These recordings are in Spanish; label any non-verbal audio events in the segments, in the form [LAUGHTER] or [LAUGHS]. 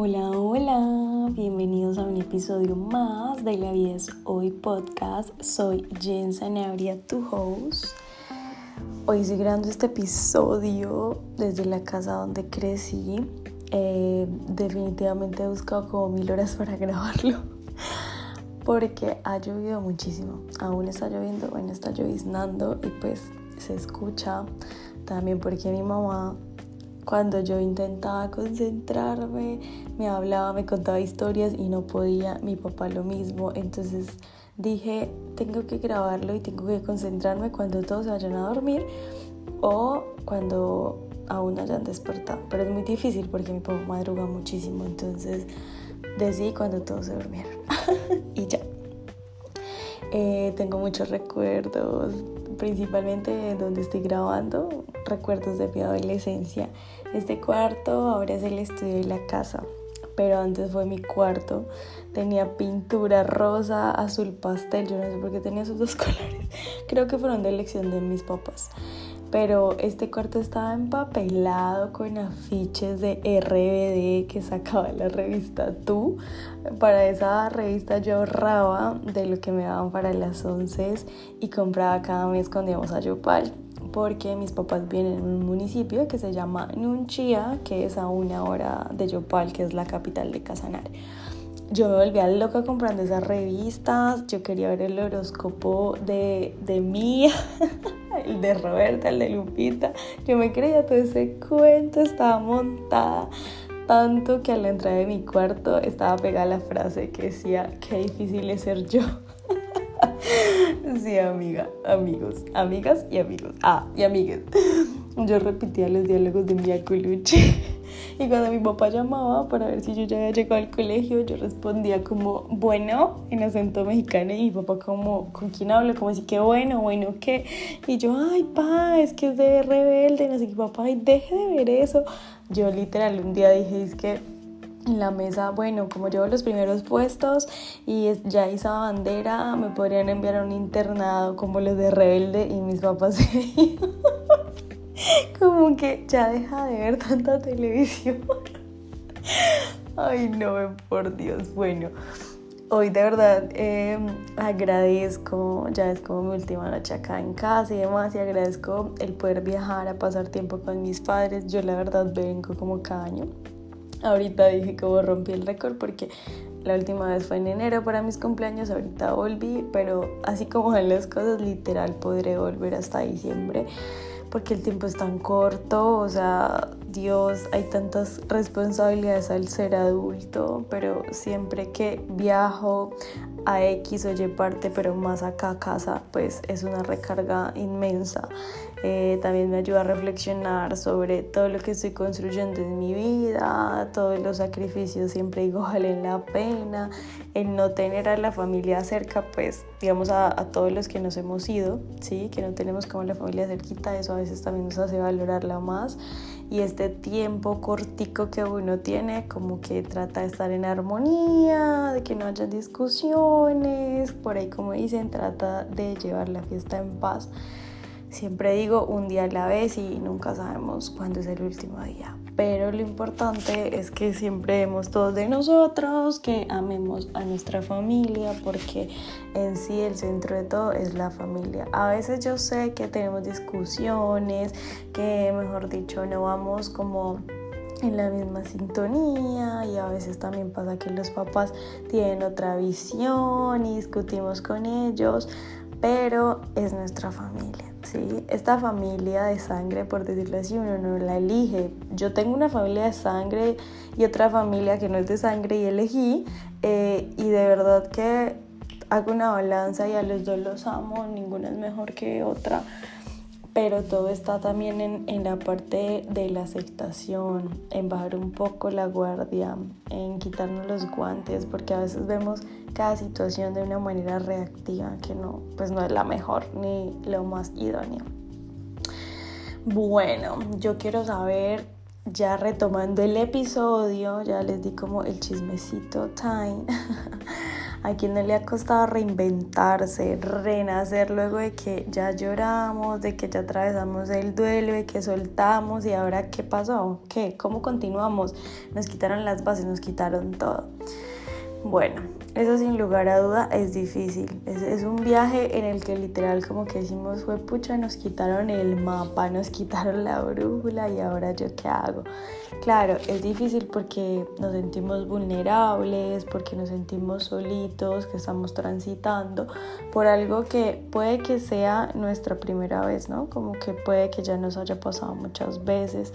Hola, hola, bienvenidos a un episodio más de La Vida es Hoy podcast. Soy Jen Sanabria, tu host. Hoy estoy grabando este episodio desde la casa donde crecí. Eh, definitivamente he buscado como mil horas para grabarlo [LAUGHS] porque ha llovido muchísimo. Aún está lloviendo, bueno, está lloviznando y pues se escucha también porque mi mamá cuando yo intentaba concentrarme, me hablaba, me contaba historias y no podía, mi papá lo mismo, entonces dije, tengo que grabarlo y tengo que concentrarme cuando todos se vayan a dormir o cuando aún hayan despertado, pero es muy difícil porque mi papá madruga muchísimo, entonces decidí cuando todos se durmieron [LAUGHS] y ya. Eh, tengo muchos recuerdos, principalmente donde estoy grabando, recuerdos de mi adolescencia. Este cuarto ahora es el estudio de la casa, pero antes fue mi cuarto. Tenía pintura rosa, azul pastel, yo no sé por qué tenía esos dos [LAUGHS] colores. Creo que fueron de elección de mis papás pero este cuarto estaba empapelado con afiches de RBD que sacaba la revista Tú. Para esa revista yo ahorraba de lo que me daban para las once y compraba cada mes cuando íbamos a Yopal porque mis papás vienen en un municipio que se llama Nunchia, que es a una hora de Yopal, que es la capital de Casanare yo me volvía loca comprando esas revistas, yo quería ver el horóscopo de, de Mía, [LAUGHS] el de Roberta, el de Lupita, yo me creía todo ese cuento, estaba montada tanto que a la entrada de mi cuarto estaba pegada la frase que decía, qué difícil es ser yo. [LAUGHS] sí, amiga, amigos, amigas y amigos. Ah, y amigues. Yo repetía los diálogos de Mia Colucci. [LAUGHS] Y cuando mi papá llamaba para ver si yo ya había llegado al colegio, yo respondía como, bueno, en acento mexicano. Y mi papá como, ¿con quién hablo? Como así que bueno, bueno, ¿qué? Y yo, ay, pa, es que es de rebelde. No sé qué, papá, ay, deje de ver eso. Yo literal un día dije, es que en la mesa, bueno, como llevo los primeros puestos y ya hice bandera, me podrían enviar a un internado como los de rebelde y mis papás se [LAUGHS] como que ya deja de ver tanta televisión. [LAUGHS] Ay, no, por Dios. Bueno, hoy de verdad em, agradezco, ya es como mi última noche acá en casa y demás, y agradezco el poder viajar a pasar tiempo con mis padres. Yo la verdad vengo como cada año. Ahorita dije que rompí el récord porque la última vez fue en enero para mis cumpleaños, ahorita volví, pero así como en las cosas, literal podré volver hasta diciembre porque el tiempo es tan corto, o sea, Dios, hay tantas responsabilidades al ser adulto, pero siempre que viajo a X o Y parte, pero más acá a casa, pues es una recarga inmensa. Eh, también me ayuda a reflexionar sobre todo lo que estoy construyendo en mi vida, todos los sacrificios siempre digo [LAUGHS] valen la pena, el no tener a la familia cerca, pues digamos a, a, todos los que nos hemos ido, ¿sí? que no tenemos como la familia cerquita, eso a veces también nos hace valorarla más y este tiempo cortico que uno tiene como que trata de estar en armonía, de que no haya discusiones, por ahí como dicen, trata de llevar la fiesta en paz. Siempre digo un día a la vez y nunca sabemos cuándo es el último día. Pero lo importante es que siempre demos todos de nosotros, que amemos a nuestra familia, porque en sí el centro de todo es la familia. A veces yo sé que tenemos discusiones, que mejor dicho no vamos como en la misma sintonía y a veces también pasa que los papás tienen otra visión y discutimos con ellos, pero es nuestra familia. ¿Sí? Esta familia de sangre, por decirlo así, uno no la elige. Yo tengo una familia de sangre y otra familia que no es de sangre y elegí. Eh, y de verdad que hago una balanza y a los dos los amo, ninguna es mejor que otra pero todo está también en, la parte de la aceptación, en bajar un poco la guardia, en quitarnos los guantes, porque a veces vemos cada situación de una manera reactiva que no, pues no es la mejor ni lo más idóneo. Bueno, yo quiero saber, ya retomando el episodio, ya les di como el chismecito time. [LAUGHS] a quien no le ha costado reinventarse, renacer luego de que ya lloramos, de que ya atravesamos el duelo, de que soltamos y ahora qué pasó, qué, cómo continuamos, nos quitaron las bases, nos quitaron todo. Bueno, eso sin lugar a duda es difícil. Es, un viaje en el que literal como que decimos, fue pucha, nos quitaron el mapa, nos quitaron la brújula y ahora yo qué hago. Claro, es difícil porque nos sentimos vulnerables, porque nos sentimos solitos, que estamos transitando por algo que puede que sea nuestra primera vez, ¿no? Como que puede que ya nos haya pasado muchas veces.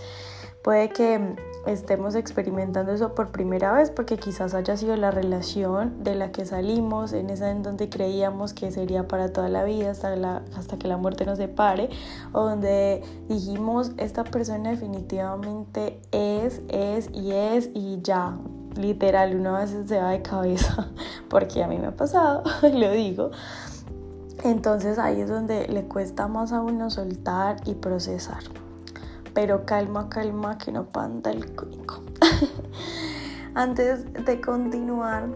Puede que estemos experimentando eso por primera vez porque quizás haya sido la relación de la que salimos, en esa en donde creíamos que sería para toda la vida hasta, la, hasta que la muerte nos separe, o donde dijimos esta persona definitivamente es, es y es y ya, literal, una vez se va de cabeza [LAUGHS] porque a mí me ha pasado, [LAUGHS] lo digo. Entonces ahí es donde le cuesta más a uno soltar y procesar pero calma, calma, que no panda el cuico. [LAUGHS] Antes de continuar,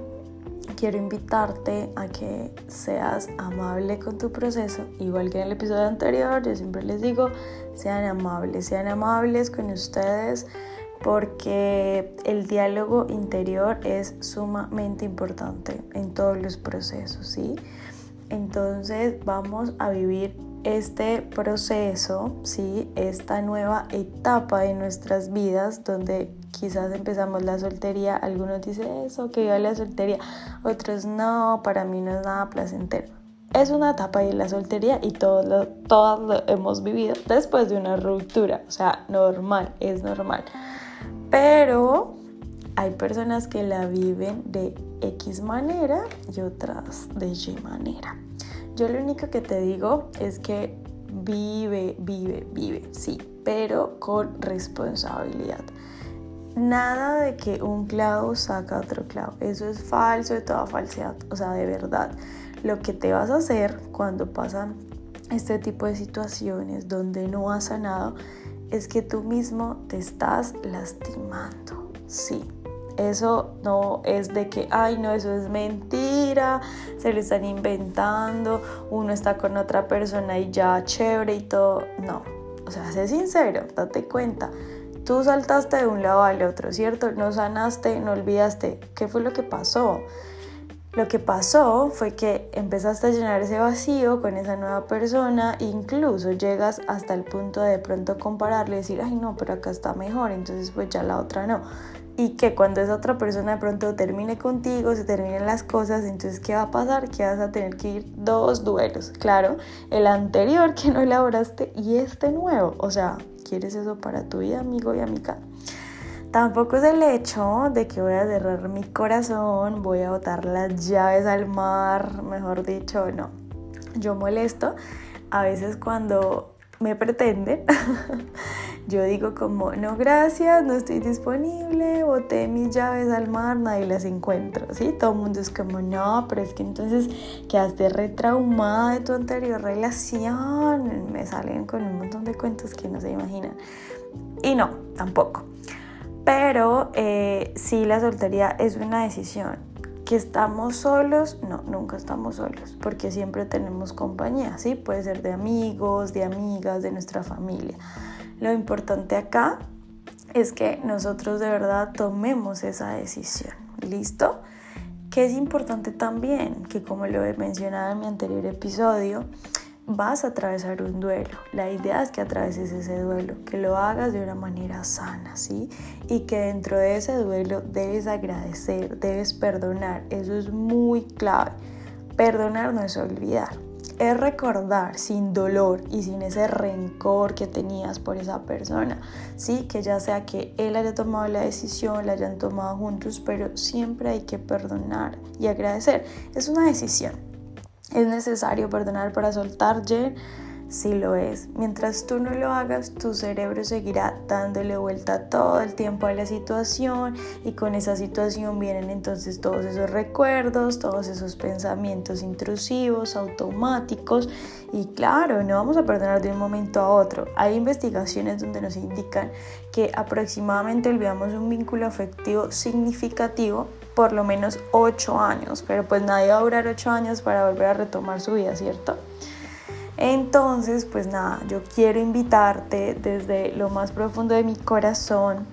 quiero invitarte a que seas amable con tu proceso, igual que en el episodio anterior, yo siempre les digo, sean amables, sean amables con ustedes porque el diálogo interior es sumamente importante en todos los procesos, ¿sí? Entonces vamos a vivir este proceso, ¿sí? esta nueva etapa de nuestras vidas donde quizás empezamos la soltería, algunos dicen eso, que viva la soltería, otros no, para mí no es nada placentero. Es una etapa de la soltería y todos lo, todos lo hemos vivido después de una ruptura, o sea, normal, es normal. Pero hay personas que la viven de X manera y otras de Y manera. Yo lo único que te digo es que vive, vive, vive, sí, pero con responsabilidad. Nada de que un clavo saca otro clavo. Eso es falso de toda falsedad. O sea, de verdad. Lo que te vas a hacer cuando pasan este tipo de situaciones donde no has sanado es que tú mismo te estás lastimando. Sí, eso no es de que, ay, no, eso es mentira, se lo están inventando, uno está con otra persona y ya chévere y todo. No, o sea, sé sincero, date cuenta. Tú saltaste de un lado al otro, ¿cierto? No sanaste, no olvidaste. ¿Qué fue lo que pasó? Lo que pasó fue que empezaste a llenar ese vacío con esa nueva persona, incluso llegas hasta el punto de de pronto compararle y decir, ay no, pero acá está mejor, entonces pues ya la otra no y que cuando esa otra persona de pronto termine contigo, se terminen las cosas, entonces ¿qué va a pasar? Que vas a tener que ir dos duelos, claro, el anterior que no elaboraste y este nuevo, o sea, ¿quieres eso para tu vida, amigo y amiga? Tampoco es el hecho de que voy a cerrar mi corazón, voy a botar las llaves al mar, mejor dicho, no. Yo molesto a veces cuando me pretenden [LAUGHS] yo digo como, no gracias, no estoy disponible, boté mis llaves al mar, nadie las encuentro, ¿sí? Todo el mundo es como, no, pero es que entonces quedaste retraumada de tu anterior relación, me salen con un montón de cuentos que no se imaginan. Y no, tampoco. Pero eh, sí, la soltería es una decisión. Que estamos solos, no, nunca estamos solos, porque siempre tenemos compañía, ¿sí? Puede ser de amigos, de amigas, de nuestra familia. Lo importante acá es que nosotros de verdad tomemos esa decisión. ¿Listo? Que es importante también que como lo he mencionado en mi anterior episodio, vas a atravesar un duelo. La idea es que atraveses ese duelo, que lo hagas de una manera sana, ¿sí? Y que dentro de ese duelo debes agradecer, debes perdonar. Eso es muy clave. Perdonar no es olvidar es recordar sin dolor y sin ese rencor que tenías por esa persona. Sí, que ya sea que él haya tomado la decisión, la hayan tomado juntos, pero siempre hay que perdonar y agradecer. Es una decisión. Es necesario perdonar para soltar, si lo es. Mientras tú no lo hagas, tu cerebro seguirá dándole vuelta todo el tiempo a la situación y con esa situación vienen entonces todos esos recuerdos, todos esos pensamientos intrusivos, automáticos y claro, no vamos a perdonar de un momento a otro. Hay investigaciones donde nos indican que aproximadamente olvidamos un vínculo afectivo significativo por lo menos 8 años, pero pues nadie va a durar 8 años para volver a retomar su vida, ¿cierto? Entonces, pues nada, yo quiero invitarte desde lo más profundo de mi corazón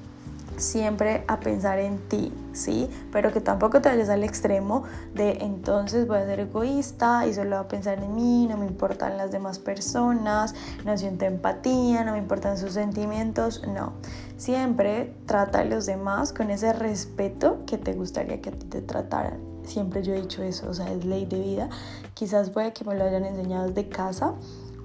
siempre a pensar en ti, ¿sí? Pero que tampoco te vayas al extremo de entonces voy a ser egoísta y solo voy a pensar en mí, no me importan las demás personas, no siento empatía, no me importan sus sentimientos, no. Siempre trata a los demás con ese respeto que te gustaría que a ti te trataran. Siempre yo he dicho eso, o sea, es ley de vida. Quizás puede que me lo hayan enseñado desde casa,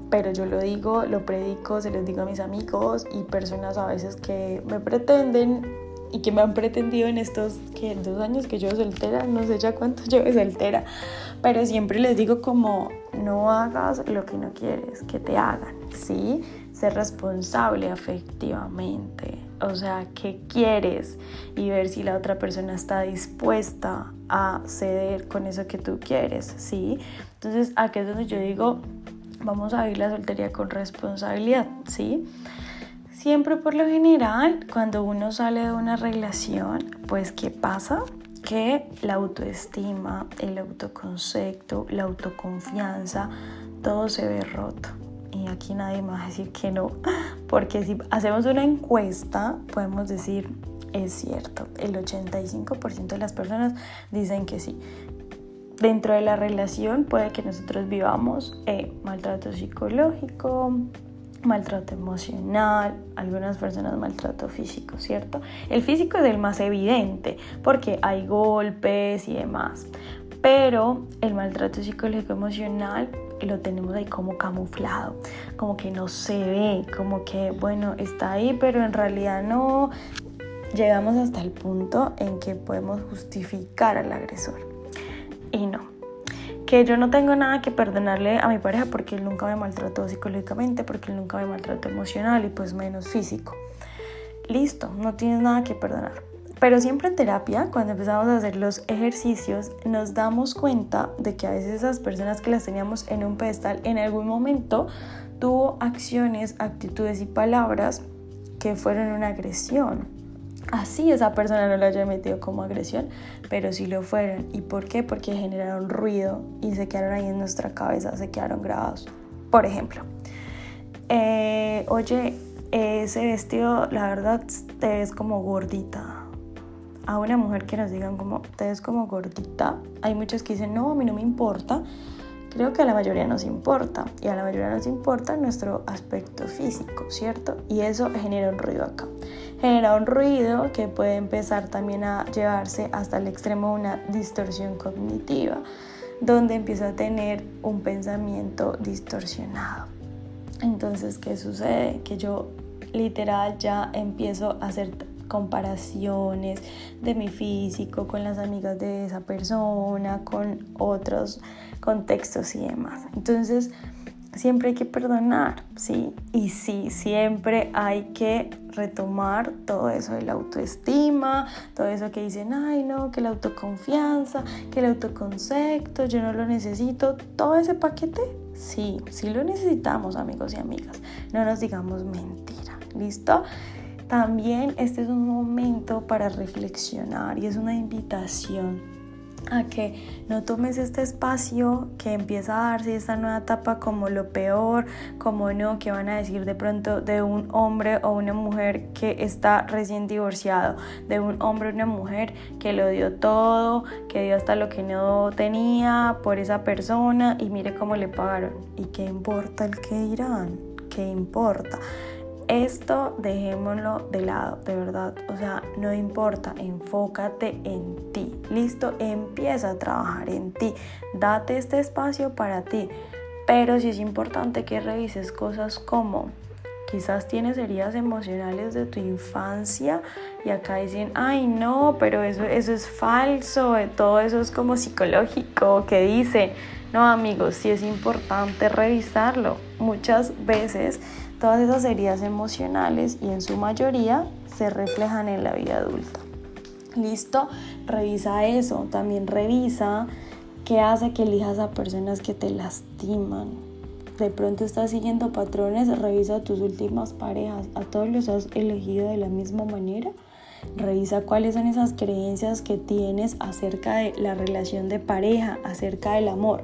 pero yo lo digo, lo predico, se los digo a mis amigos y personas a veces que me pretenden y que me han pretendido en estos que dos años que yo soltera, no sé ya cuánto [LAUGHS] llevo soltera, pero siempre les digo como no hagas lo que no quieres que te hagan, ¿sí? Ser responsable afectivamente o sea, qué quieres y ver si la otra persona está dispuesta a ceder con eso que tú quieres, ¿sí? Entonces, aquí es donde yo digo, vamos a vivir la soltería con responsabilidad, ¿sí? Siempre por lo general, cuando uno sale de una relación, pues ¿qué pasa? Que la autoestima, el autoconcepto, la autoconfianza, todo se ve roto y aquí nadie me va a decir que no, porque si hacemos una encuesta podemos decir, es cierto, el 85% de las personas dicen que sí. Dentro de la relación puede que nosotros vivamos eh, maltrato psicológico, maltrato emocional, algunas personas maltrato físico, ¿cierto? El físico es el más evidente porque hay golpes y demás, pero el maltrato psicológico emocional lo tenemos ahí como camuflado, como que no se ve, como que, bueno, está ahí, pero en realidad no. Llegamos hasta el punto en que podemos justificar al agresor. Y no. Que yo no tengo nada que perdonarle a mi pareja porque él nunca me maltrató psicológicamente, porque él nunca me maltrató emocional y pues menos físico. Listo, no tienes nada que perdonar. Pero siempre en terapia, cuando empezamos a hacer los ejercicios, nos damos cuenta de que a veces esas personas que las teníamos en un pedestal en algún momento tuvo acciones, actitudes y palabras que fueron una agresión. Así esa persona no lo haya metido como agresión, pero sí lo fueron. ¿Y por qué? Porque generaron ruido y se quedaron ahí en nuestra cabeza, se quedaron grabados. Por ejemplo, eh, oye, ese vestido, la verdad, te ves como gordita a una mujer que nos digan como, te ves como gordita, hay muchos que dicen, no, a mí no me importa. Creo que a la mayoría nos importa y a la mayoría nos importa nuestro aspecto físico, ¿cierto? Y eso genera un ruido acá. Genera un ruido que puede empezar también a llevarse hasta el extremo de una distorsión cognitiva, donde empieza a tener un pensamiento distorsionado. Entonces, ¿qué sucede? Que yo literal ya empiezo a hacer comparaciones de mi físico con las amigas de esa persona, con otros contextos y demás. Entonces, siempre hay que perdonar, ¿sí? Y sí, siempre hay que retomar todo eso de la autoestima, todo eso que dicen, ay no, que la autoconfianza, que el autoconcepto, yo no lo necesito, todo ese paquete, sí, sí lo necesitamos amigos y amigas, no nos digamos mentira, ¿listo? También este es un momento para reflexionar y es una invitación a que no tomes este espacio que empieza a darse esta nueva etapa como lo peor, como no, que van a decir de pronto de un hombre o una mujer que está recién divorciado, de un hombre o una mujer que lo dio todo, que dio hasta lo que no tenía por esa persona y mire cómo le pagaron. ¿Y qué importa el que dirán? ¿Qué importa? Esto dejémoslo de lado, de verdad. O sea, no importa, enfócate en ti. Listo, empieza a trabajar en ti. Date este espacio para ti. Pero sí es importante que revises cosas como quizás tienes heridas emocionales de tu infancia y acá dicen, ay no, pero eso, eso es falso, todo eso es como psicológico, que dicen, no amigos, sí es importante revisarlo. Muchas veces Todas esas heridas emocionales y en su mayoría se reflejan en la vida adulta. ¿Listo? Revisa eso. También revisa qué hace que elijas a personas que te lastiman. De pronto estás siguiendo patrones, revisa tus últimas parejas. ¿A todos los has elegido de la misma manera? Revisa cuáles son esas creencias que tienes acerca de la relación de pareja, acerca del amor.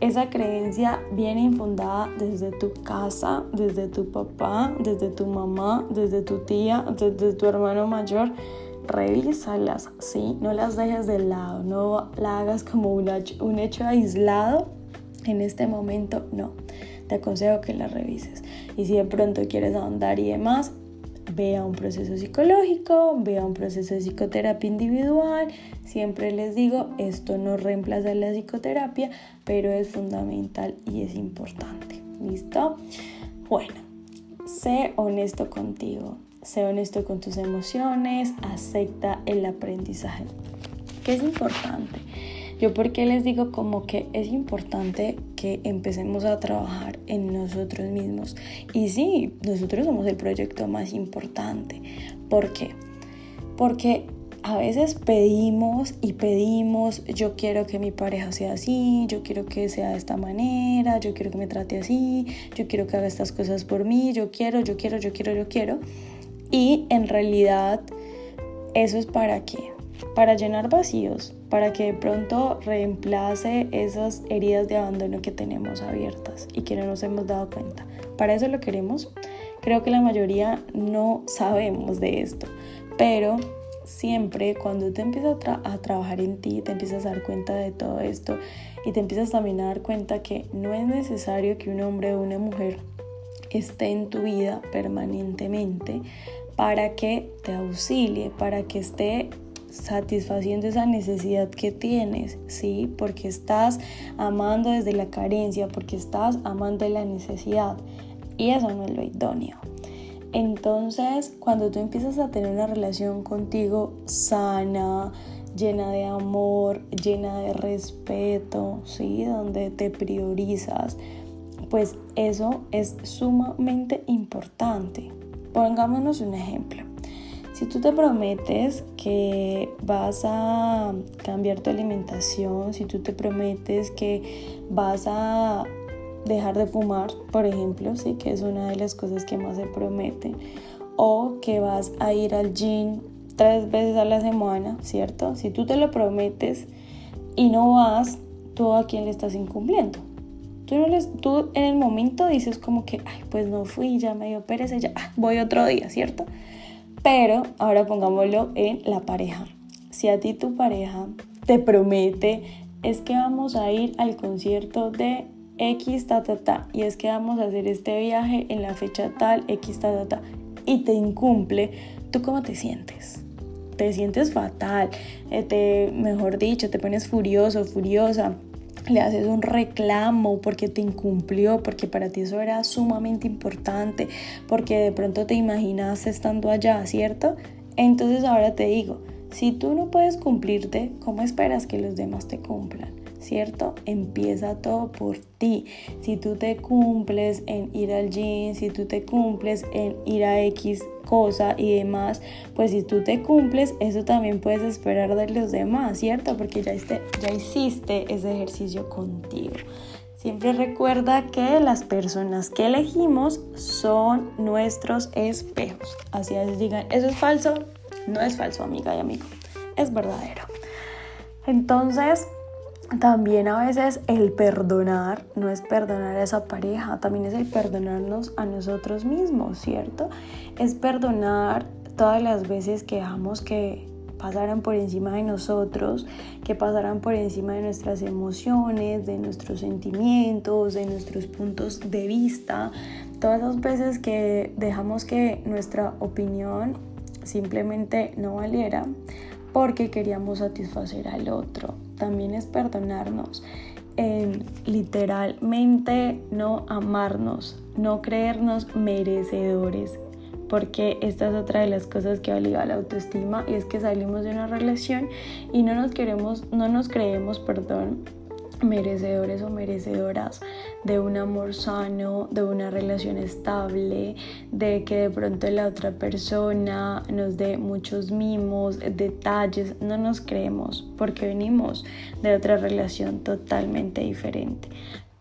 Esa creencia viene infundada desde tu casa, desde tu papá, desde tu mamá, desde tu tía, desde tu hermano mayor. Revísalas, ¿sí? No las dejes de lado, no la hagas como un hecho aislado en este momento, no. Te aconsejo que las revises. Y si de pronto quieres ahondar y demás, ve a un proceso psicológico, ve a un proceso de psicoterapia individual. Siempre les digo, esto no reemplaza la psicoterapia, pero es fundamental y es importante. ¿Listo? Bueno, sé honesto contigo, sé honesto con tus emociones, acepta el aprendizaje, que es importante. Yo porque les digo como que es importante que empecemos a trabajar en nosotros mismos. Y sí, nosotros somos el proyecto más importante. ¿Por qué? Porque a veces pedimos y pedimos, yo quiero que mi pareja sea así, yo quiero que sea de esta manera, yo quiero que me trate así, yo quiero que haga estas cosas por mí, yo quiero, yo quiero, yo quiero, yo quiero. Y en realidad, ¿eso es para qué? Para llenar vacíos, para que de pronto reemplace esas heridas de abandono que tenemos abiertas y que no nos hemos dado cuenta. Para eso lo queremos. Creo que la mayoría no sabemos de esto, pero siempre cuando te empiezas a, trabajar en ti, te empiezas a dar cuenta de todo esto y te empiezas también a dar cuenta que no es necesario que un hombre o una mujer esté en tu vida permanentemente para que te auxilie, para que esté satisfaciendo esa necesidad que tienes, ¿sí? Porque estás amando desde la carencia, porque estás amando la necesidad. Y eso no es lo idóneo. Entonces, cuando tú empiezas a tener una relación contigo sana, llena de amor, llena de respeto, ¿sí? Donde te priorizas, pues eso es sumamente importante. Pongámonos un ejemplo. Si tú te prometes que vas a cambiar tu alimentación, si tú te prometes que vas a dejar de fumar, por ejemplo, sí, que es una de las cosas que más se promete, o que vas a ir al gym tres veces a la semana, ¿cierto? Si tú te lo prometes y no vas, tú a quién le estás incumpliendo. Tú, no les, tú en el momento dices como que, ay, pues no fui, ya me dio pereza, ya ah, voy otro día, ¿cierto? Pero ahora pongámoslo en la pareja. Si a ti tu pareja te promete, es que vamos a ir al concierto de X, ta, ta, ta, y es que vamos a hacer este viaje en la fecha tal, X, ta, ta, ta, y te incumple, ¿tú cómo te sientes? Te sientes fatal, eh, te, mejor dicho, te pones furioso, furiosa, le haces un reclamo porque te incumplió, porque para ti eso era sumamente importante, porque de pronto te imaginas estando allá, ¿cierto? Entonces ahora te digo, si tú no puedes cumplirte, ¿cómo esperas que los demás te cumplan? ¿Cierto? Empieza todo por ti. Si tú te cumples en ir al gym, si tú te cumples en ir a X cosa y demás, pues si tú te cumples, eso también puedes esperar de los demás, ¿cierto? Porque ya, este, ya hiciste ese ejercicio contigo. Siempre recuerda que las personas que elegimos son nuestros espejos. Así es, digan, ¿eso es falso? No es falso, amiga y amigo. Es verdadero. Entonces, también a veces el perdonar no es perdonar a esa pareja, también es el perdonarnos a nosotros mismos, ¿cierto? Es perdonar todas las veces que dejamos que pasaran por encima de nosotros, que pasaran por encima de nuestras emociones, de nuestros sentimientos, de nuestros puntos de vista, todas las veces que dejamos que nuestra opinión simplemente no valiera porque queríamos satisfacer al otro. También es perdonarnos en literalmente no amarnos, no creernos merecedores, porque esta es otra de las cosas que obliga a la autoestima y es que salimos de una relación y no nos queremos, no nos creemos, perdón, merecedores o merecedoras de un amor sano, de una relación estable, de que de pronto la otra persona nos dé muchos mimos, detalles, no nos creemos porque venimos de otra relación totalmente diferente.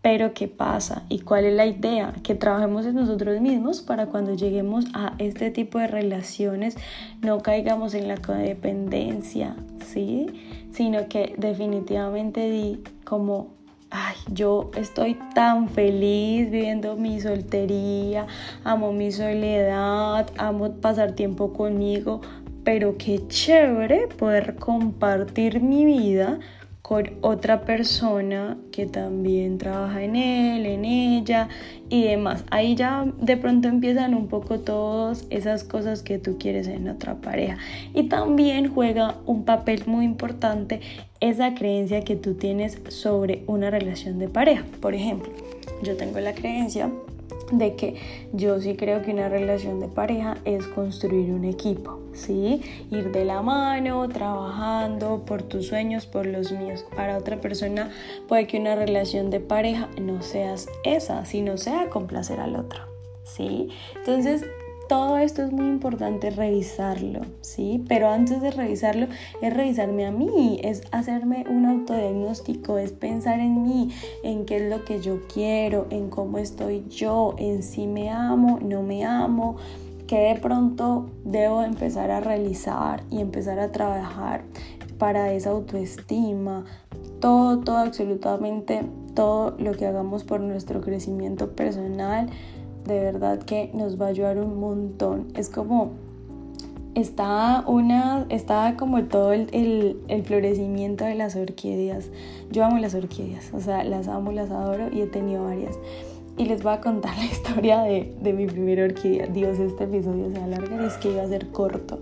Pero ¿qué pasa? ¿Y cuál es la idea? Que trabajemos en nosotros mismos para cuando lleguemos a este tipo de relaciones no caigamos en la codependencia, ¿sí? Sino que definitivamente di como ay, yo estoy tan feliz viviendo mi soltería, amo mi soledad, amo pasar tiempo conmigo, pero qué chévere poder compartir mi vida otra persona que también trabaja en él, en ella y demás. Ahí ya de pronto empiezan un poco todas esas cosas que tú quieres en otra pareja. Y también juega un papel muy importante esa creencia que tú tienes sobre una relación de pareja. Por ejemplo, yo tengo la creencia de que yo sí creo que una relación de pareja es construir un equipo, ¿sí? Ir de la mano, trabajando por tus sueños, por los míos. Para otra persona puede que una relación de pareja no seas esa, sino sea complacer al otro, ¿sí? Entonces, todo esto es muy importante revisarlo, ¿sí? Pero antes de revisarlo es revisarme a mí, es hacerme un autodiagnóstico, es pensar en mí, en qué es lo que yo quiero, en cómo estoy yo, en si me amo, no me amo, que de pronto debo empezar a realizar y empezar a trabajar para esa autoestima, todo, todo, absolutamente todo lo que hagamos por nuestro crecimiento personal de verdad que nos va a ayudar un montón. Es como está una está como todo el, el, florecimiento de las orquídeas. Yo amo las orquídeas o sea las amo las adoro y he tenido varias. Y les voy a contar [LAUGHS] la historia de, de mi primera orquídea. Dios este episodio se alarga es que iba a ser corto.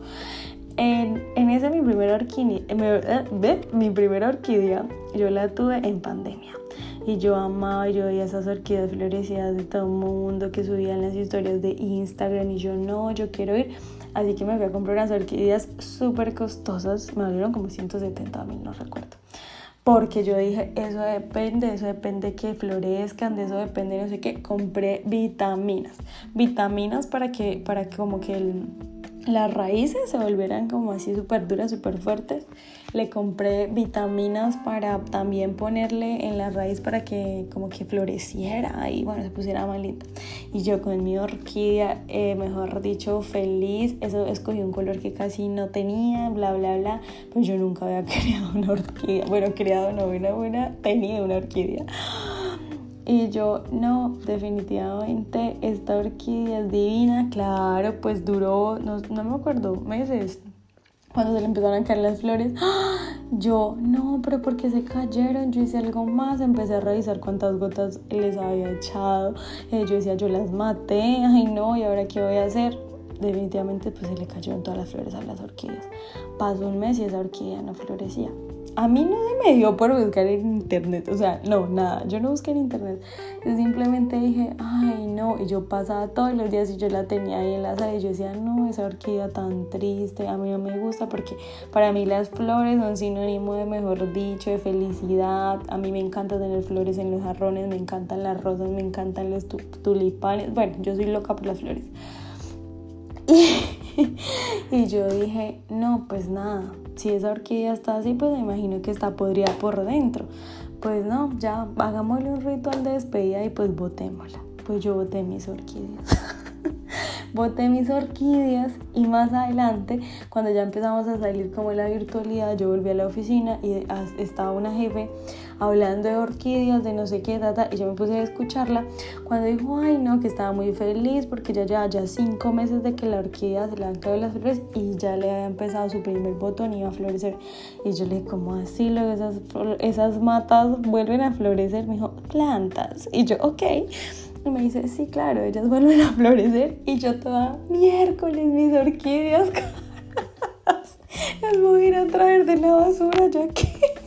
En, en esa mi primera orquídea eh, mi primera orquídea yo la tuve en pandemia y yo amaba, yo veía esas orquídeas florecidas de todo el mundo que subían las historias de Instagram y yo no, yo quiero ir. Así que me fui a comprar unas orquídeas súper costosas, me valieron como 170 mil, no recuerdo. Porque yo dije, eso depende, eso depende que florezcan, de eso depende no sé qué. Compré vitaminas, vitaminas para que, para que como que las raíces se volvieran como así súper duras, súper fuertes. Le compré vitaminas para también ponerle en la raíz para que como que floreciera y bueno, se pusiera malita. Y yo con mi orquídea, eh, mejor dicho, feliz. Eso escogí un color que casi no tenía, bla, bla, bla. Pues yo nunca había [LAUGHS] creado una orquídea. Bueno, creado no, una buena, tenía una orquídea. Y yo, no, definitivamente esta orquídea es divina. Claro, pues duró, no, no me acuerdo, meses. Cuando se le empezaron a caer las flores, yo, no, pero ¿por qué se cayeron? Yo hice algo más, empecé a revisar cuántas gotas les había echado. Eh, yo decía, yo las maté, ay no, ¿y ahora qué voy a hacer? Definitivamente pues se le cayeron todas las flores a las orquídeas. Pasó un mes y esa orquídea no florecía a mí no me dio por buscar en internet, o sea, no, nada, yo no busqué en internet, yo simplemente dije, ay, no, y yo pasaba todos los días y yo la tenía ahí en la sala y yo decía, no, esa orquídea tan triste, a mí no me gusta porque para mí las flores son sinónimo de, mejor dicho, de felicidad, a mí me encanta tener flores en los jarrones, me encantan las rosas, me encantan los tulipanes, bueno, yo soy loca por las flores. [LAUGHS] y yo dije, no, pues nada, si esa orquídea está así, pues me imagino que está podrida por dentro. Pues no, ya hagámosle un ritual de despedida y pues botémosla. Pues yo boté mis orquídeas. [LAUGHS] boté mis orquídeas y más adelante, cuando ya empezamos a salir como la virtualidad, yo volví a la oficina y estaba una jefe hablando de orquídeas, de no sé qué, data, y yo me puse a escucharla cuando dijo, ay no, que estaba muy feliz porque ya ya, ya cinco meses de que la orquídea se le han caído las flores y ya le había empezado su primer botón y iba a florecer. Y yo le dije, ¿cómo así? Luego esas, esas matas vuelven a florecer. Me dijo, plantas. Y yo, ok. Y me dice, sí, claro, ellas vuelven a florecer. Y yo toda, miércoles, mis orquídeas. [LAUGHS] las voy a ir a traer de la basura ya que...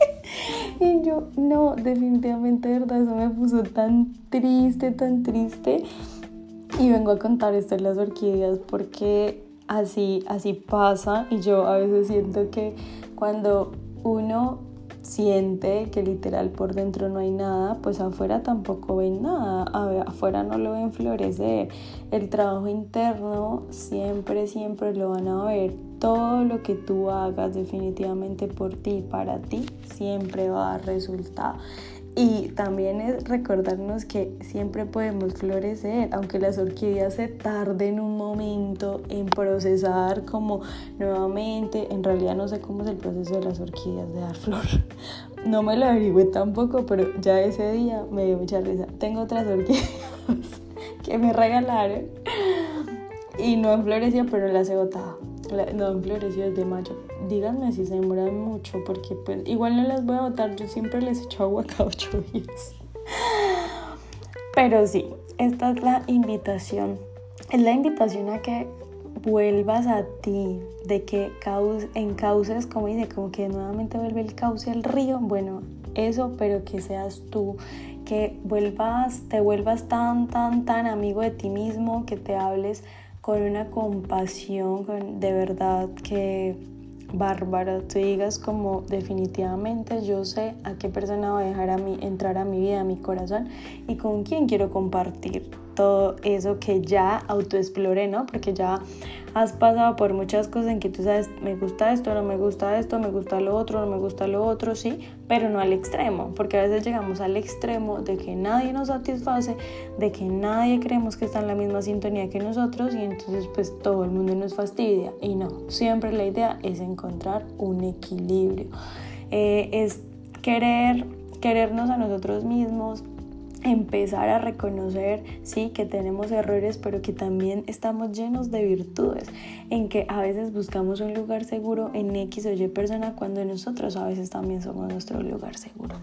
y yo, no, definitivamente, de verdad, eso me puso tan triste, tan triste. Y vengo a contar esto de las orquídeas porque así, así pasa. Y yo a veces siento que cuando uno siente que literal por dentro no hay nada, pues afuera tampoco ven nada, afuera no lo ven florecer. El trabajo interno siempre, siempre lo van a ver. Todo lo que tú hagas definitivamente por ti, para ti, siempre va a dar resultado. Y también es recordarnos que siempre podemos florecer, aunque las orquídeas se tarden un momento en procesar como nuevamente, en realidad no sé cómo es el proceso de las orquídeas de dar flor. [LAUGHS] No me lo averigüé tampoco, pero ya ese día me dio mucha risa. Tengo otras orquídeas [LAUGHS] que me regalaron y no han pero las he botado. No han florecido desde mayo. Díganme si se demoran mucho, porque pues igual no las voy a botar. Yo siempre les echo agua cada ocho días. Pero sí, esta es la invitación. Es la invitación a que vuelvas a ti, de que en cauces, como dice, como que nuevamente vuelve el cauce al río. Bueno, eso, pero que seas tú, que vuelvas, te vuelvas tan, tan, tan amigo de ti mismo, que te hables con una compasión, de verdad que bárbara, tú digas como definitivamente yo sé a qué persona va a dejar a entrar a mi vida, a mi corazón y con quién quiero compartir todo eso que ya autoexploré, ¿no? Porque ya has pasado por muchas cosas en que tú sabes, me gusta esto, no me gusta esto, me gusta lo otro, no me gusta lo otro, sí, pero no al extremo, porque a veces llegamos al extremo de que nadie nos satisface, de que nadie creemos que está en la misma sintonía que nosotros y entonces pues todo el mundo nos fastidia. Y no, siempre la idea es encontrar un equilibrio, eh, es querer, querernos a nosotros mismos, empezar a reconocer, sí, que tenemos errores, pero que también estamos llenos de virtudes, en que a veces buscamos un lugar seguro en X o Y persona cuando nosotros a veces también somos nuestro lugar seguro.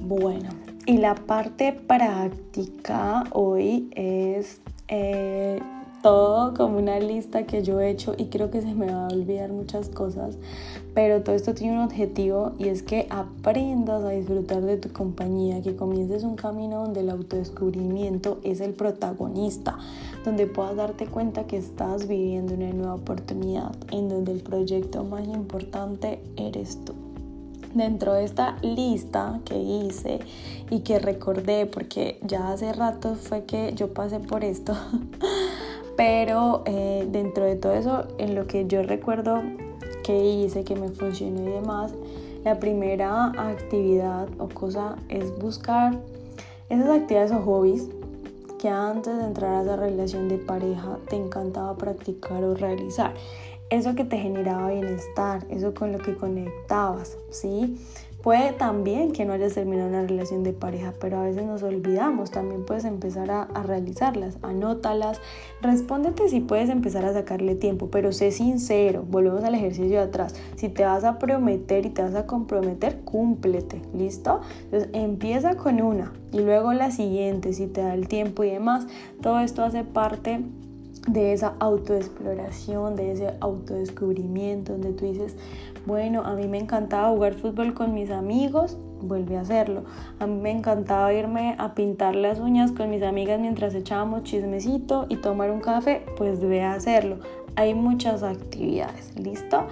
Bueno, y la parte práctica hoy es... Eh, todo como una lista que yo he hecho y creo que se me va a olvidar muchas cosas, pero todo esto tiene un objetivo y es que aprendas a disfrutar de tu compañía, que comiences un camino donde el autodescubrimiento es el protagonista, donde puedas darte cuenta que estás viviendo una nueva oportunidad, en donde el proyecto más importante eres tú. Dentro de esta lista que hice y que recordé porque ya hace rato fue que yo pasé por esto [LAUGHS] Pero eh, dentro de todo eso, en lo que yo recuerdo que hice, que me funcionó y demás, la primera actividad o cosa es buscar esas actividades o hobbies que antes de entrar a esa relación de pareja te encantaba practicar o realizar. Eso que te generaba bienestar, eso con lo que conectabas, ¿sí? Puede también que no hayas terminado una relación de pareja, pero a veces nos olvidamos. También puedes empezar a, realizarlas, anótalas, respóndete si puedes empezar a sacarle tiempo, pero sé sincero. Volvemos al ejercicio de atrás. Si te vas a prometer y te vas a comprometer, cúmplete, ¿listo? Entonces empieza con una y luego la siguiente, si te da el tiempo y demás. Todo esto hace parte de esa autoexploración, de ese autodescubrimiento, donde tú dices, bueno, a mí me encantaba jugar fútbol con mis amigos, vuelve a hacerlo. A mí me encantaba irme a pintar las uñas con mis amigas mientras echábamos chismecito y tomar un café, pues ve a hacerlo. Hay muchas actividades, ¿listo?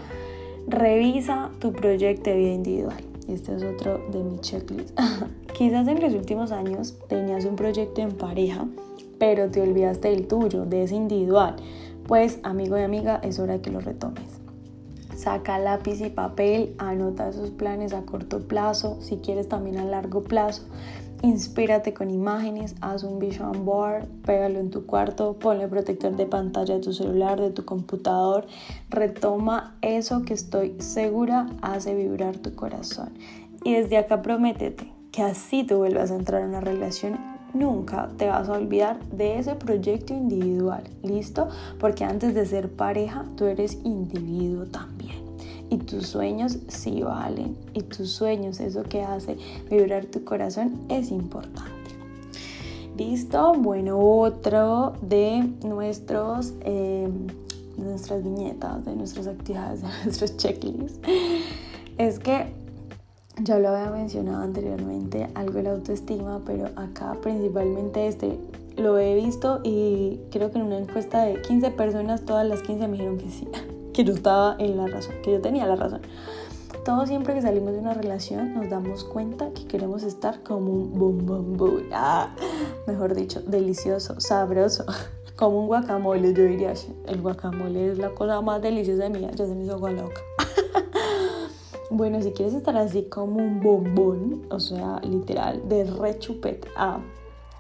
Revisa tu proyecto de vida individual. Este es otro de mi checklist. [LAUGHS] Quizás en los últimos años tenías un proyecto en pareja, pero te olvidaste del tuyo, de ese individual. Pues amigo y amiga, es hora de que lo retomes saca lápiz y papel, anota esos planes a corto plazo, si quieres también a largo plazo. Inspírate con imágenes, haz un vision board, pégalo en tu cuarto, ponle protector de pantalla de tu celular, de tu computador. Retoma eso que estoy segura hace vibrar tu corazón. Y desde acá prométete que así tú vuelvas a entrar en una relación nunca te vas a olvidar de ese proyecto individual, ¿listo? Porque antes de ser pareja, tú eres individuo también. Y tus sueños sí valen. Y tus sueños, eso que hace vibrar tu corazón, es importante. ¿Listo? Bueno, otro de nuestros... Eh, nuestras viñetas, de nuestras actividades, [LAUGHS] de nuestros checklists, es que ya lo había mencionado anteriormente, algo de la autoestima, pero acá principalmente este lo he visto y creo que en una encuesta de 15 personas, todas las 15 me dijeron que sí, [LAUGHS] que yo estaba en la razón, que yo tenía la razón. Todos siempre que salimos de una relación nos damos cuenta que queremos estar como un boom boom. Ah, mejor dicho, delicioso, sabroso, [LAUGHS] como un guacamole, yo diría. El guacamole es la cosa más deliciosa de mí, ya se me hizo loca. Bueno, si quieres estar así como un bombón, o sea, literal, de rechupet a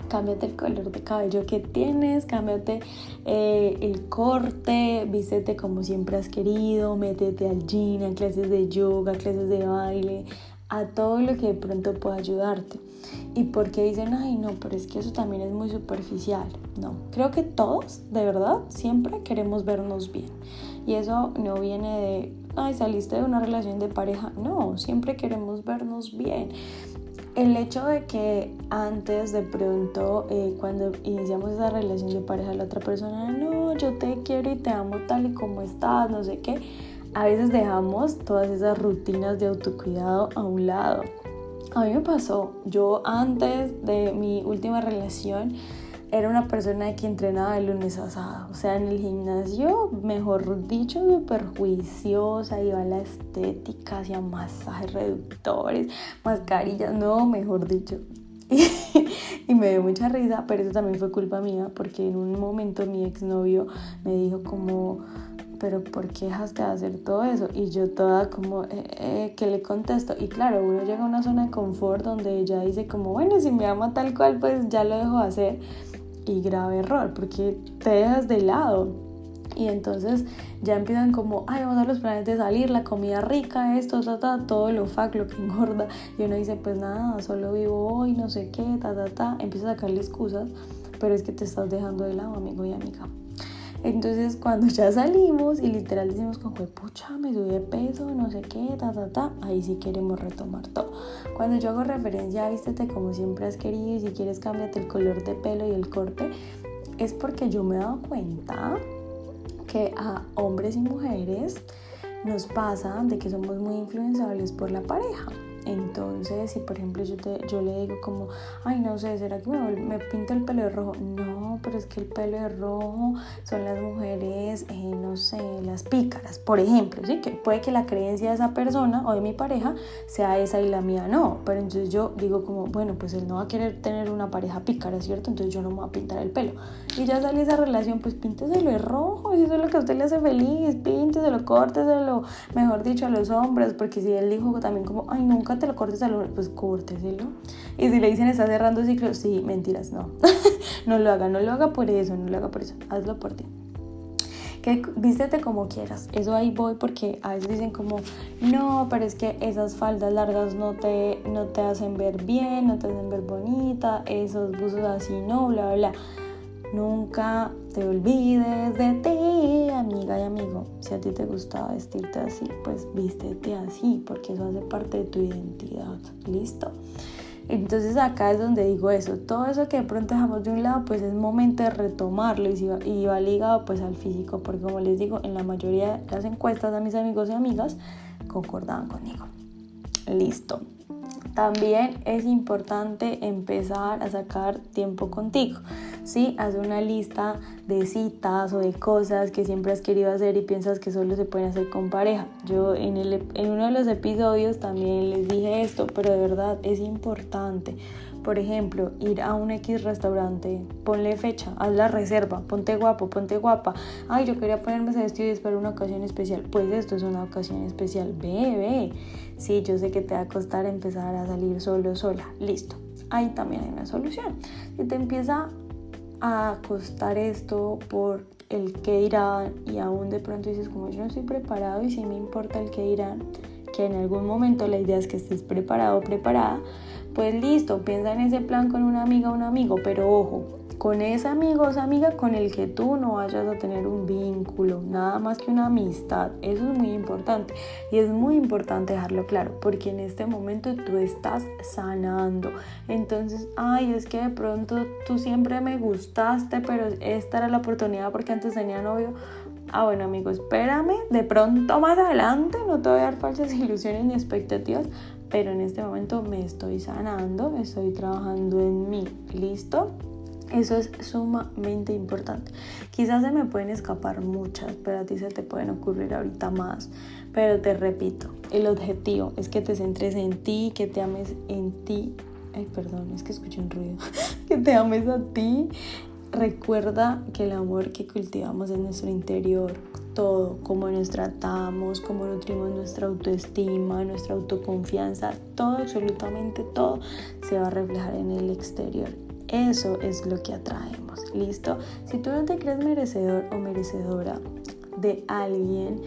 cámbiate el color de cabello que tienes, cámbiate eh, el corte, vístete como siempre has querido, métete al gym, a clases de yoga, clases de baile, a todo lo que de pronto pueda ayudarte. ¿Y porque dicen, ay no, pero es que eso también es muy superficial? No, creo que todos, de verdad, siempre queremos vernos bien. Y eso no viene de, ay, saliste de una relación de pareja. No, siempre queremos vernos bien el hecho de que antes de pronto, eh, cuando iniciamos esa relación de pareja, la otra persona, no, yo te quiero y te amo tal y como estás, no sé qué, a veces dejamos todas esas rutinas de autocuidado a un lado. A mí me pasó, yo antes de mi última relación, era una persona que entrenaba de lunes a sábado. O sea, en el gimnasio, mejor dicho, súper juiciosa, iba a la estética, hacía masajes reductores, mascarillas, no, mejor dicho. [LAUGHS] y me dio mucha risa, pero eso también fue culpa mía, porque en un momento mi exnovio me dijo como, pero ¿por qué dejaste de hacer todo eso? Y yo toda como, eh, eh, ¿qué le contesto? Y claro, uno llega a una zona de confort donde ella dice como, bueno, si me ama tal cual, pues ya lo dejo de hacer y grave error, porque te dejas de lado. Y entonces ya empiezan como, ay, vamos a los planes de salir, la comida rica, esto, ta, ta, todo lo fac, lo que [LAUGHS] engorda. Y uno dice, pues nada, solo vivo hoy, no sé qué, ta, ta, ta. Empieza a sacarle excusas, pero es que te estás dejando de lado, amigo y amiga. Entonces cuando ya salimos y literal decimos como, pucha, me subí de peso, no sé qué, ta, ta, ta, ahí sí queremos retomar todo. Cuando yo hago referencia a vístete como siempre has querido y si quieres cámbiate el color de pelo y el corte, es porque yo me he dado cuenta que a hombres y mujeres nos pasa de que somos muy influenciables por la pareja. Entonces, si por ejemplo yo, te, yo le digo como, ay, no sé, ¿será que me, me pinto el pelo de rojo? No, pero es que el pelo de rojo son las mujeres, eh, no sé, las pícaras, por ejemplo, ¿sí? Que puede que la creencia de esa persona o de mi pareja sea esa y la mía no. Pero entonces yo digo como, bueno, pues él no va a querer tener una pareja pícara, ¿cierto? Entonces yo no me voy a pintar el pelo. Y ya sale esa relación, pues pínteselo de rojo, si eso es lo que a usted le hace feliz, pínteselo, córteselo, mejor dicho, a los hombres, porque si él dijo también como, ay, nunca te lo cortes al pues córteselo. Y si le dicen está cerrando ciclo, sí, mentiras, no. [LAUGHS] no lo haga, no lo haga por eso, no lo haga por eso, hazlo por ti. Que vístete como quieras. Eso ahí voy porque a veces dicen como, no, pero es que esas faldas largas no te, no te hacen ver bien, no te hacen ver bonita, esos buzos así, no, bla, bla. Nunca te olvides de ti, amiga y amigo. Si a ti te gusta vestirte así, pues vístete así, porque eso hace parte de tu identidad. ¿Listo? Entonces acá es donde digo eso, todo eso que de pronto dejamos de un lado, pues es momento de retomarlo y, va, y va ligado pues al físico, porque como les digo, en la mayoría de las encuestas a mis amigos y amigas concordaban conmigo. Listo. También es importante empezar a sacar tiempo contigo. ¿sí? Haz una lista de citas o de cosas que siempre has querido hacer y piensas que solo se pueden hacer con pareja. Yo en, el, en uno de los episodios también les dije esto, pero de verdad es importante. Por ejemplo, ir a un X restaurante, ponle fecha, haz la reserva, ponte guapo, ponte guapa. Ay, yo quería ponerme ese vestido y esperar una ocasión especial. Pues esto es una ocasión especial. Ve, ve. Sí, yo sé que te va a costar empezar a salir solo, sola. Listo. Ahí también hay una solución. Si te empieza a costar esto por el que dirán y aún de pronto dices como yo no estoy preparado y si me importa el que dirán, que en algún momento la idea es que estés preparado o preparada, pues listo, piensa en ese plan con una amiga o un amigo, pero ojo, con ese amigo o esa amiga con el que tú no vayas a tener un vínculo, nada más que una amistad. Eso es muy importante y es muy importante dejarlo claro porque en este momento tú estás sanando. Entonces, ay, es que de pronto tú siempre me gustaste, pero esta era la oportunidad porque antes tenía novio. Ah, bueno, amigo, espérame. De pronto más adelante no te voy a dar falsas [LAUGHS] ilusiones ni expectativas, pero en este momento me estoy sanando, estoy trabajando en mí. ¿Listo? Eso es sumamente importante. Quizás se me pueden escapar muchas, pero a ti se te pueden ocurrir ahorita más. Pero te repito, el objetivo es que te centres en ti, que te ames en ti. Ay, perdón, es que escuché un ruido. [LAUGHS] que te ames a ti. recuerda que el amor que cultivamos en nuestro interior, todo, cómo nos tratamos, cómo nutrimos nuestra autoestima, nuestra autoconfianza, todo, absolutamente todo, se va a reflejar en el exterior. Eso es lo que atraemos, ¿listo? Si tú no te crees merecedor o merecedora de alguien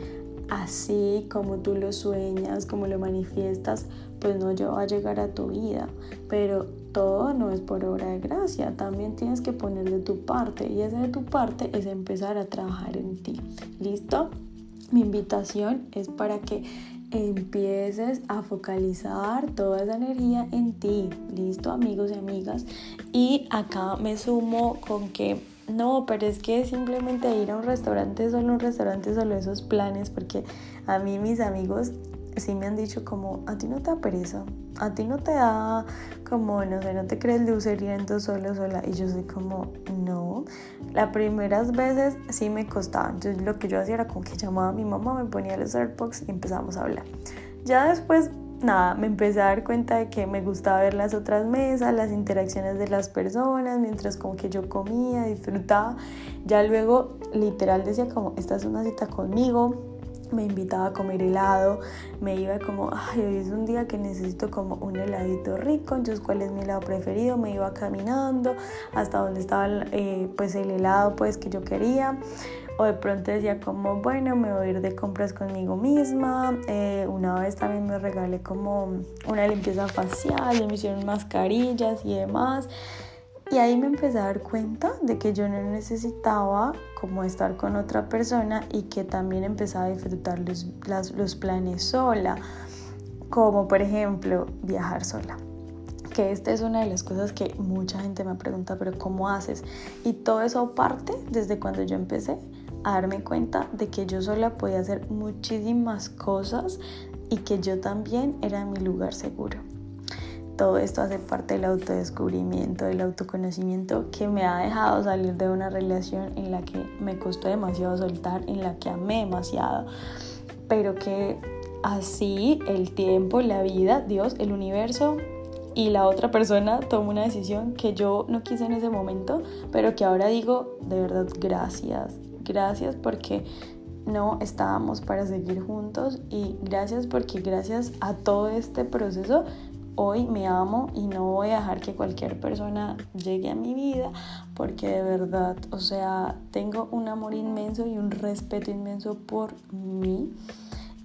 así como tú lo sueñas, como lo manifiestas, pues no va a llegar a tu vida. Pero todo no es por obra de gracia, también tienes que poner de tu parte y esa de tu parte es empezar a trabajar en ti. ¿Listo? Mi invitación es para que empieces a focalizar toda esa energía en ti. ¿Listo, amigos y amigas? Y acá me sumo con que no, pero es que simplemente ir a un restaurante, solo un restaurante, solo esos planes, porque a mí mis amigos sí me han dicho como, a ti no te da pereza, a ti no te da como, no sé, no te crees luceriendo solo, sola. Y yo soy como, no. Las primeras veces sí me costaba. Entonces lo que yo hacía era como que llamaba a mi mamá, me ponía los AirPods y empezamos a hablar. Ya después, nada, me empecé a dar cuenta de que me gustaba ver las otras mesas, las interacciones de las personas, mientras como que yo comía, disfrutaba. Ya luego, literal, decía como, esta es una cita conmigo, me invitaba a comer helado, me iba como, ay, hoy es un día que necesito como un heladito rico, entonces cuál es mi helado preferido, me iba caminando hasta donde estaba eh, pues el helado pues que yo quería, o de pronto decía como, bueno, me voy a ir de compras conmigo misma, eh, una vez también me regalé como una limpieza facial, me hicieron mascarillas y demás, y ahí me empecé a dar cuenta de que yo no necesitaba como estar con otra persona y que también empezaba a disfrutar los, los planes sola, como por ejemplo viajar sola. Que esta es una de las cosas que mucha gente me pregunta, pero ¿cómo haces? Y todo eso parte desde cuando yo empecé a darme cuenta de que yo sola podía hacer muchísimas cosas y que yo también era mi lugar seguro todo esto hace parte del autodescubrimiento, del autoconocimiento que me ha dejado salir de una relación en la que me costó demasiado soltar, en la que amé demasiado, pero que así el tiempo, la vida, Dios, el universo y la otra persona tomó una decisión que yo no quise en ese momento, pero que ahora digo, de verdad, gracias, gracias porque no estábamos para seguir juntos y gracias porque gracias a todo este proceso hoy me amo y no voy a dejar que cualquier persona llegue a mi vida porque de verdad, o sea, tengo un amor inmenso y un respeto inmenso por mí.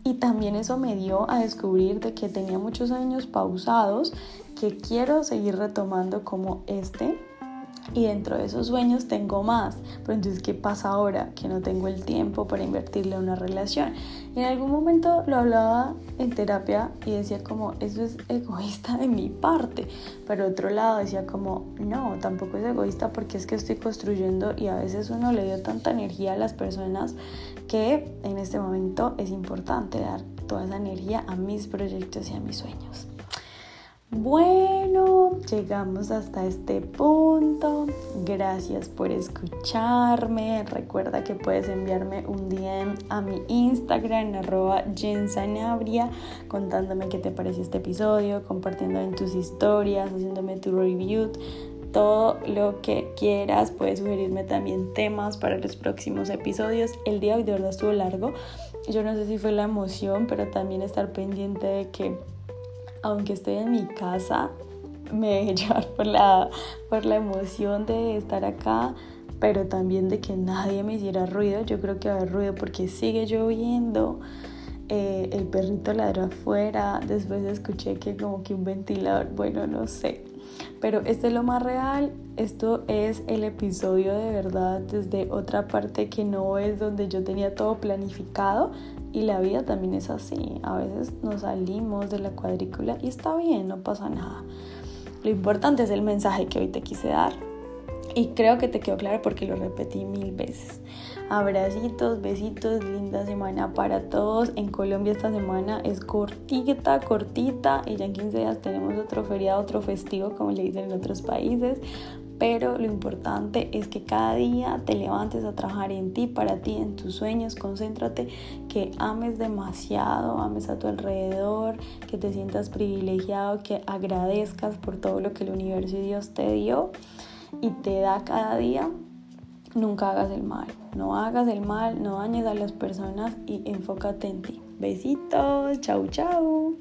Y también eso me dio a descubrir de que tenía muchos años pausados que quiero seguir retomando como este y dentro de esos sueños tengo más. Pero entonces, ¿qué pasa ahora? Que no tengo el tiempo para invertirle a una relación. Y en algún momento lo hablaba en terapia y decía como, eso es egoísta de mi parte. Pero otro lado decía como, no, tampoco es egoísta porque es que estoy construyendo y a veces uno le dio tanta energía a las personas que en este momento es importante dar toda esa energía a mis proyectos y a mis sueños. Bueno, llegamos hasta este punto. Gracias por escucharme. Recuerda que puedes enviarme un DM a mi Instagram, arroba jensanabria, contándome qué te pareció este episodio, compartiendo en tus historias, haciéndome tu review todo lo que quieras. Puedes sugerirme también temas para los próximos episodios. El día hoy de verdad estuvo largo. Yo no sé si fue la emoción, pero también estar pendiente de que aunque estoy en mi casa, me dejé [LAUGHS] llevar por la, por la emoción de estar acá, pero también de que nadie me hiciera ruido. Yo creo que va a haber ruido porque sigue lloviendo. Eh, el perrito ladró afuera, después escuché que como que un ventilador, bueno, no sé. Pero esto es lo más real, esto es el episodio de verdad desde otra parte que no es donde yo tenía todo planificado, y la vida también es así. A veces nos salimos de la cuadrícula y está bien, no pasa nada. Lo importante es el mensaje que hoy te quise dar. Y creo que te quedó claro porque lo repetí mil veces. Abracitos, besitos, linda semana para todos. En Colombia esta semana es cortita, cortita. Y ya en 15 días tenemos otro feriado, otro festivo, como le dicen en otros países pero lo importante es que cada día te levantes a trabajar en ti, para ti, en tus sueños, concéntrate, que ames demasiado, ames a tu alrededor, que te sientas privilegiado, que agradezcas por todo lo que el universo y Dios te dio y te da cada día nunca hagas el mal. No hagas el mal, no dañes a las personas y enfócate en ti. Besitos, chau chau.